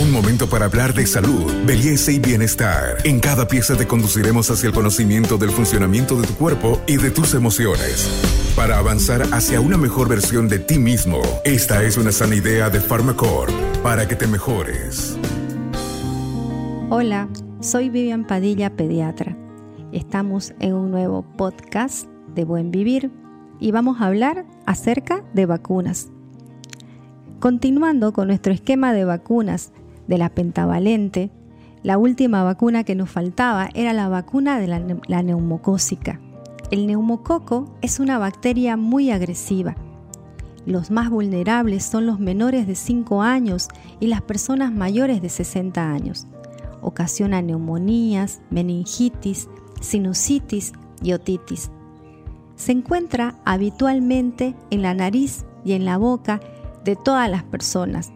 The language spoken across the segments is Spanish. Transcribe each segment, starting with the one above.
Un momento para hablar de salud, belleza y bienestar. En cada pieza te conduciremos hacia el conocimiento del funcionamiento de tu cuerpo y de tus emociones. Para avanzar hacia una mejor versión de ti mismo, esta es una sana idea de Pharmacore para que te mejores. Hola, soy Vivian Padilla, pediatra. Estamos en un nuevo podcast de Buen Vivir y vamos a hablar acerca de vacunas. Continuando con nuestro esquema de vacunas de la pentavalente, la última vacuna que nos faltaba era la vacuna de la, neumocócica. El neumococo es una bacteria muy agresiva. Los más vulnerables son los menores de 5 años y las personas mayores de 60 años. Ocasiona neumonías, meningitis, sinusitis y otitis. Se encuentra habitualmente en la nariz y en la boca de todas las personas.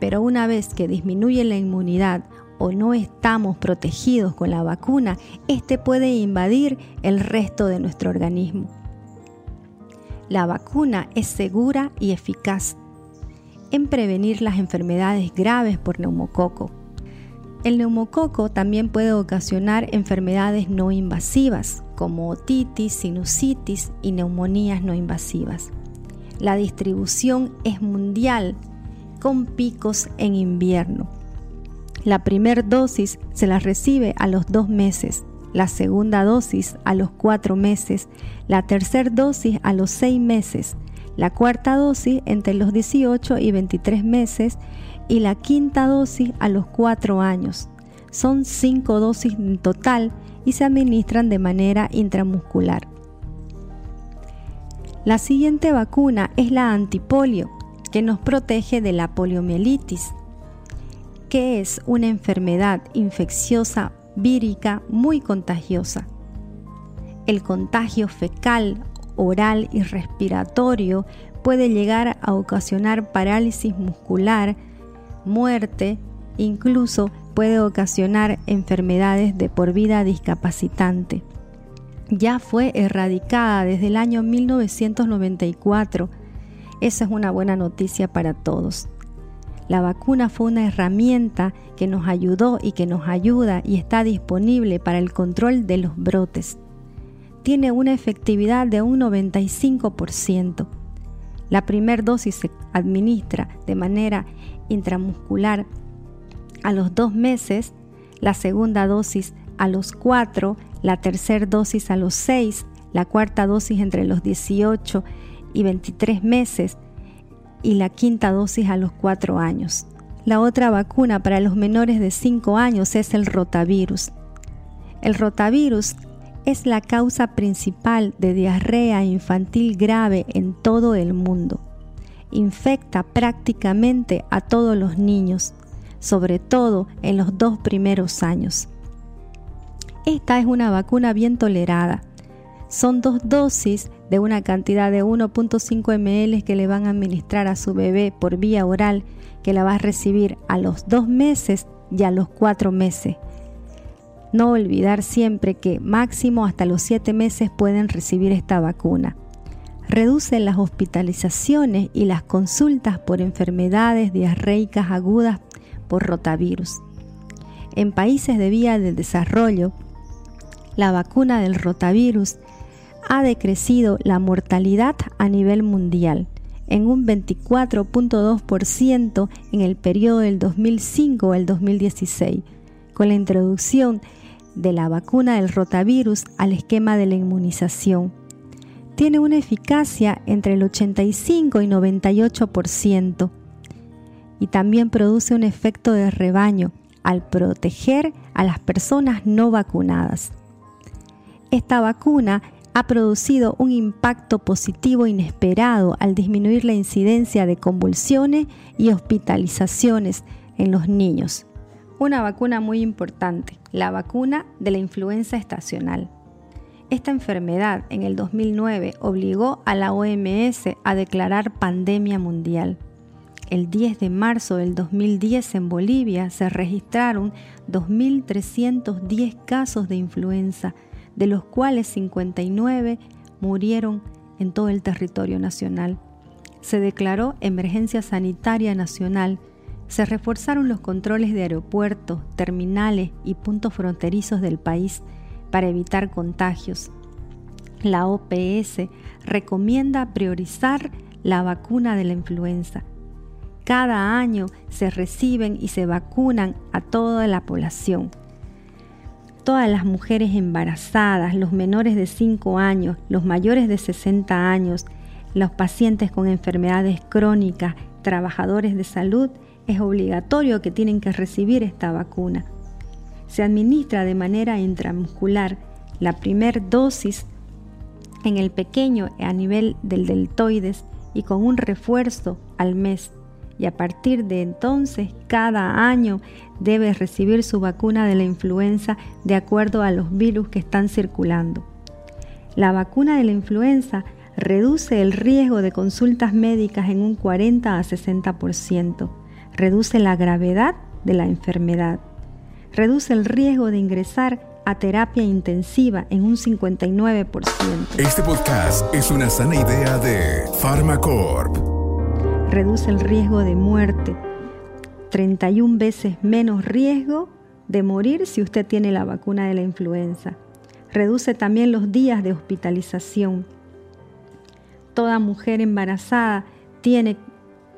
Pero una vez que disminuye la inmunidad o no estamos protegidos con la vacuna, este puede invadir el resto de nuestro organismo. La vacuna es segura y eficaz en prevenir las enfermedades graves por neumococo. El neumococo también puede ocasionar enfermedades no invasivas como otitis, sinusitis y neumonías no invasivas. La distribución es mundial con picos en invierno. La primera dosis se la recibe a los dos meses, la segunda dosis a los cuatro meses, la tercera dosis a los seis meses, la cuarta dosis entre los 18 y 23 meses y la quinta dosis a los cuatro años. Son cinco dosis en total y se administran de manera intramuscular. La siguiente vacuna es la antipolio, que nos protege de la poliomielitis, que es una enfermedad infecciosa vírica muy contagiosa. El contagio fecal, oral y respiratorio puede llegar a ocasionar parálisis muscular, muerte, incluso puede ocasionar enfermedades de por vida discapacitante ya fue erradicada desde el año 1994. Esa es una buena noticia para todos. La vacuna fue una herramienta que nos ayudó y que nos ayuda y está disponible para el control de los brotes. Tiene una efectividad de un 95%. La primera dosis se administra de manera intramuscular a los dos meses, la segunda dosis a los cuatro la tercera dosis a los 6, la cuarta dosis entre los 18 y 23 meses y la quinta dosis a los 4 años. La otra vacuna para los menores de 5 años es el rotavirus. El rotavirus es la causa principal de diarrea infantil grave en todo el mundo. Infecta prácticamente a todos los niños, sobre todo en los dos primeros años. Esta es una vacuna bien tolerada. Son dos dosis de una cantidad de 1.5 ml que le van a administrar a su bebé por vía oral, que la va a recibir a los dos meses y a los cuatro meses. No olvidar siempre que máximo hasta los siete meses pueden recibir esta vacuna. Reduce las hospitalizaciones y las consultas por enfermedades diarreicas agudas por rotavirus. En países de vía del desarrollo, la vacuna del rotavirus ha decrecido la mortalidad a nivel mundial en un 24.2% en el periodo del 2005 al 2016, con la introducción de la vacuna del rotavirus al esquema de la inmunización. Tiene una eficacia entre el 85 y 98% y también produce un efecto de rebaño al proteger a las personas no vacunadas esta vacuna ha producido un impacto positivo inesperado al disminuir la incidencia de convulsiones y hospitalizaciones en los niños. Una vacuna muy importante, la vacuna de la influenza estacional. Esta enfermedad en el 2009 obligó a la OMS a declarar pandemia mundial. El 10 de marzo del 2010 en Bolivia se registraron 2.310 casos de influenza de los cuales 59 murieron en todo el territorio nacional. Se declaró emergencia sanitaria nacional Se reforzaron los controles de aeropuertos, terminales y puntos fronterizos del país para evitar contagios. La OPS recomienda priorizar la vacuna de la influenza. Cada año se reciben y se vacunan a toda la población. Todas las mujeres embarazadas, los menores de 5 años, los mayores de 60 años, los pacientes con enfermedades crónicas, trabajadores de salud, es obligatorio que tienen que recibir esta vacuna. Se administra de manera intramuscular la primera dosis en el pequeño a nivel del deltoides y con un refuerzo al mes. Y a partir de entonces, cada año debe recibir su vacuna de la influenza de acuerdo a los virus que están circulando. La vacuna de la influenza reduce el riesgo de consultas médicas en un 40 a 60%, reduce la gravedad de la enfermedad, reduce el riesgo de ingresar a terapia intensiva en un 59%. Este podcast es una sana idea de Pharmacorp. Reduce el riesgo de muerte, 31 veces menos riesgo de morir si usted tiene la vacuna de la influenza. Reduce también los días de hospitalización. Toda mujer embarazada tiene,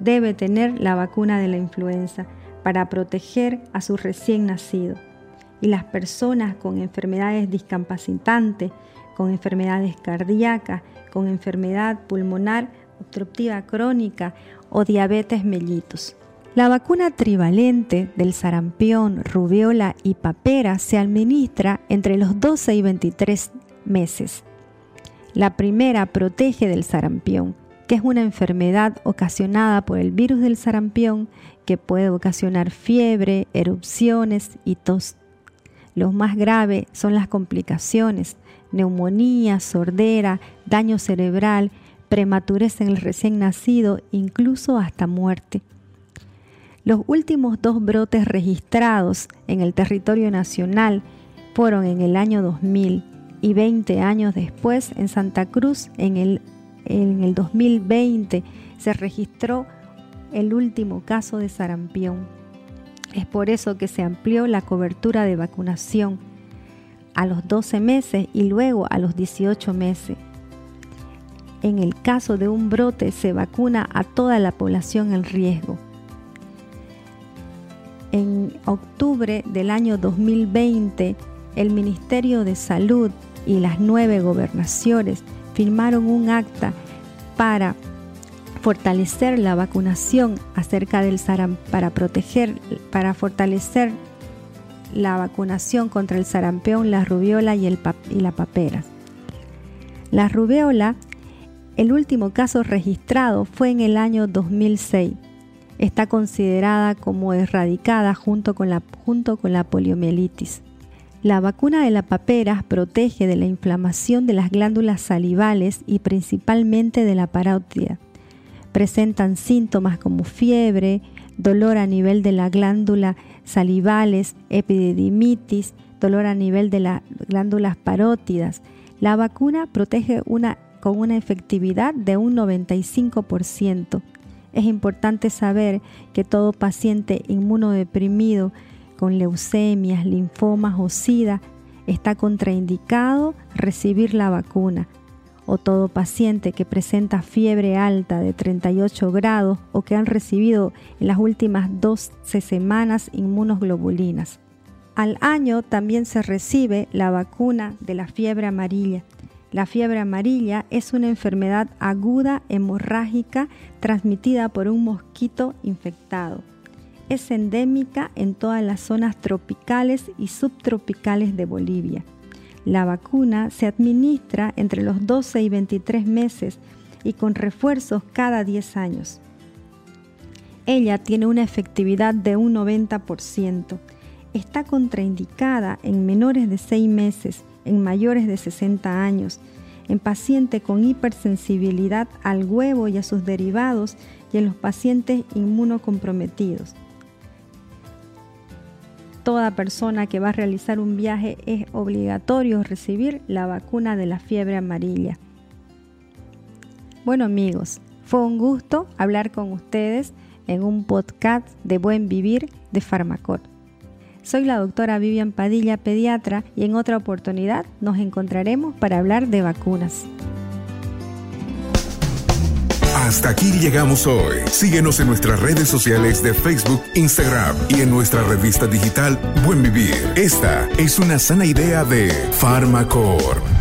debe tener la vacuna de la influenza para proteger a su recién nacido y las personas con enfermedades discapacitantes, con enfermedades cardíacas, con enfermedad pulmonar obstructiva crónica o diabetes mellitus. La vacuna trivalente del sarampión, rubiola y papera se administra entre los 12 y 23 meses. La primera protege del sarampión, que es una enfermedad ocasionada por el virus del sarampión que puede ocasionar fiebre, erupciones y tos lo más grave son las complicaciones, neumonía, sordera, daño cerebral, prematurez en el recién nacido, incluso hasta muerte. Los últimos dos brotes registrados en el territorio nacional fueron en el año 2000 y 20 años después en Santa Cruz en el, en el 2020 se registró el último caso de sarampión. Es por eso que se amplió la cobertura de vacunación a los 12 meses y luego a los 18 meses. En el caso de un brote se vacuna a toda la población en riesgo. En octubre del año 2020, el Ministerio de Salud y las nueve gobernaciones firmaron un acta para fortalecer la vacunación acerca del sarampión, para proteger, para fortalecer la vacunación contra el sarampión, la rubiola y, el y la papera. La rubiola, el último caso registrado fue en el año 2006. Está considerada como erradicada junto con la, junto con la poliomielitis. La vacuna de la papera protege de la inflamación de las glándulas salivales y principalmente de la parótida presentan síntomas como fiebre, dolor a nivel de la glándula salivales, epididimitis, dolor a nivel de las glándulas parótidas. La vacuna protege una, con una efectividad de un 95%. Es importante saber que todo paciente inmunodeprimido con leucemias, linfomas o SIDA está contraindicado recibir la vacuna o todo paciente que presenta fiebre alta de 38 grados o que han recibido en las últimas 12 semanas inmunoglobulinas. Al año también se recibe la vacuna de la fiebre amarilla. La fiebre amarilla es una enfermedad aguda hemorrágica transmitida por un mosquito infectado. Es endémica en todas las zonas tropicales y subtropicales de Bolivia. La vacuna se administra entre los 12 y 23 meses y con refuerzos cada 10 años. Ella tiene una efectividad de un 90%. Está contraindicada en menores de 6 meses, en mayores de 60 años, en pacientes con hipersensibilidad al huevo y a sus derivados y en los pacientes inmunocomprometidos toda persona que va a realizar un viaje es obligatorio recibir la vacuna de la fiebre amarilla. Bueno amigos, fue un gusto hablar con ustedes en un podcast de Buen Vivir de Farmacor. Soy la doctora Vivian Padilla, pediatra, y en otra oportunidad nos encontraremos para hablar de vacunas. Hasta aquí llegamos hoy. Síguenos en nuestras redes sociales de Facebook, Instagram y en nuestra revista digital Buen Vivir. Esta es una sana idea de Farmacor.